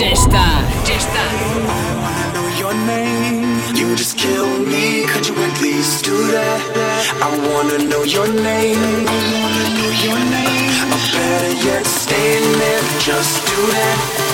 Ya está, ya está. know your name. You just kill me. Could you at least do that? I wanna know your name. I wanna know your name. Or better yet, stay in there. Just do that.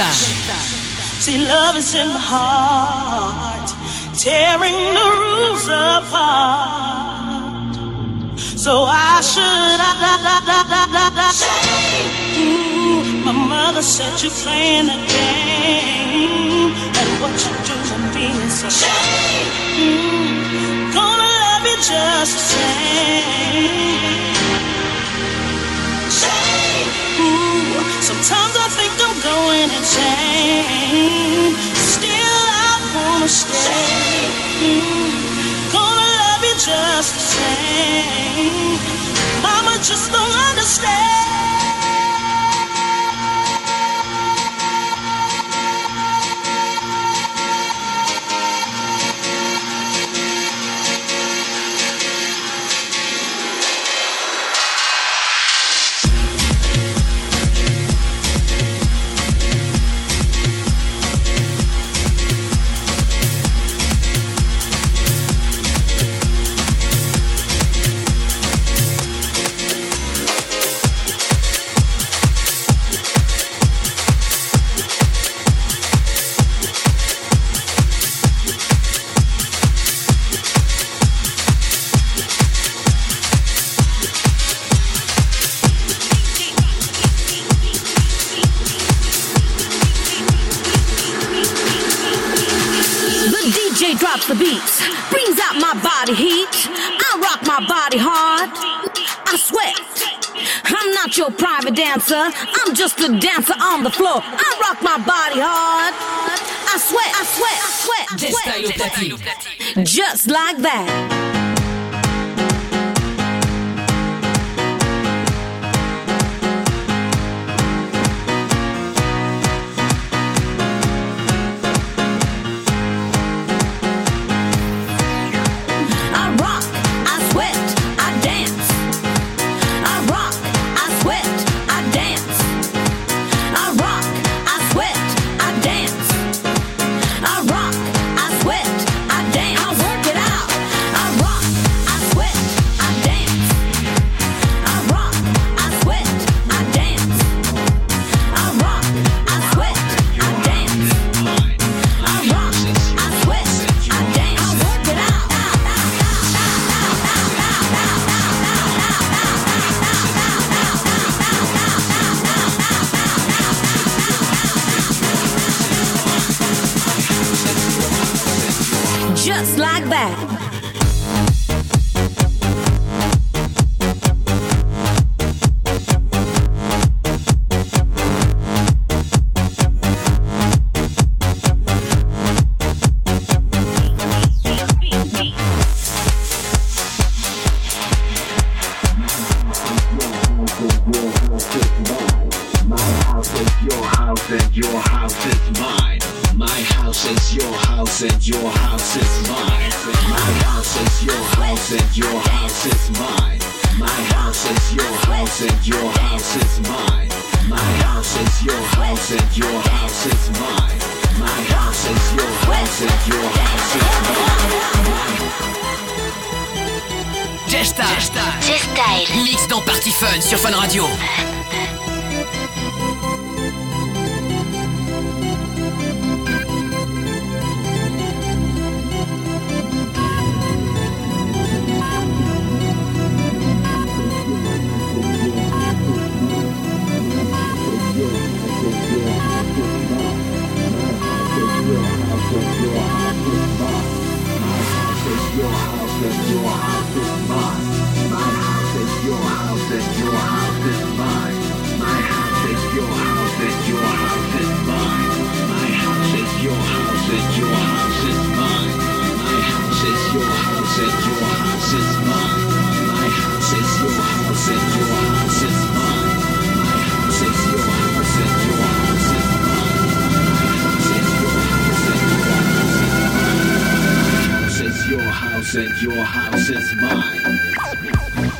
Ya. See, love is in the heart, tearing the rules apart. So I should. Mm, my mother said you're playing a game, and what you're doing means so. Mm, gonna love you just the same. Sometimes I think I'm going insane. Still, I wanna stay. Mm, gonna love you just the same. Mama just don't understand. The beats, brings out my body heat. I rock my body hard. I sweat. I'm not your private dancer. I'm just a dancer on the floor. I rock my body hard. I sweat. I sweat. I sweat. I sweat. Just like that. just like that. My house is your house and your house is mine. My house is your house and your house is mine. My house is your house and your house is mine. My house is your house and your house is mine. My house is your house and your house is mine. My house is your house and your house is mine. Gesta, Gesta, Gesta, mix dans Party Fun sur Fun Radio. your house and your house is mine.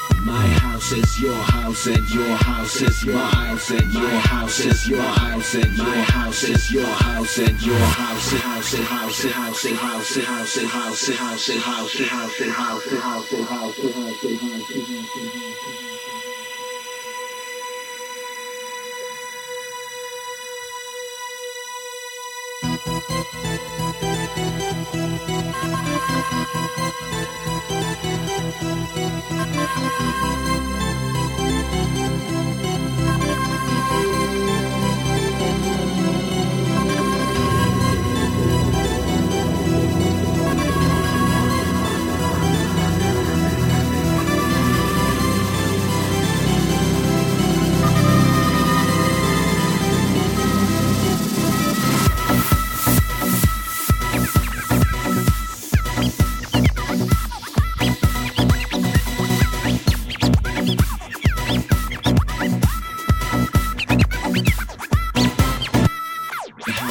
My house is your house and your house is your house and your house is your house and my house is your house and your house house house house house house house house house house house house house house Thank you. Thank you. Yeah.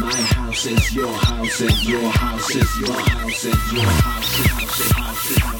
My house is your house and your house is your house and your house, house, house, house, house, house, house.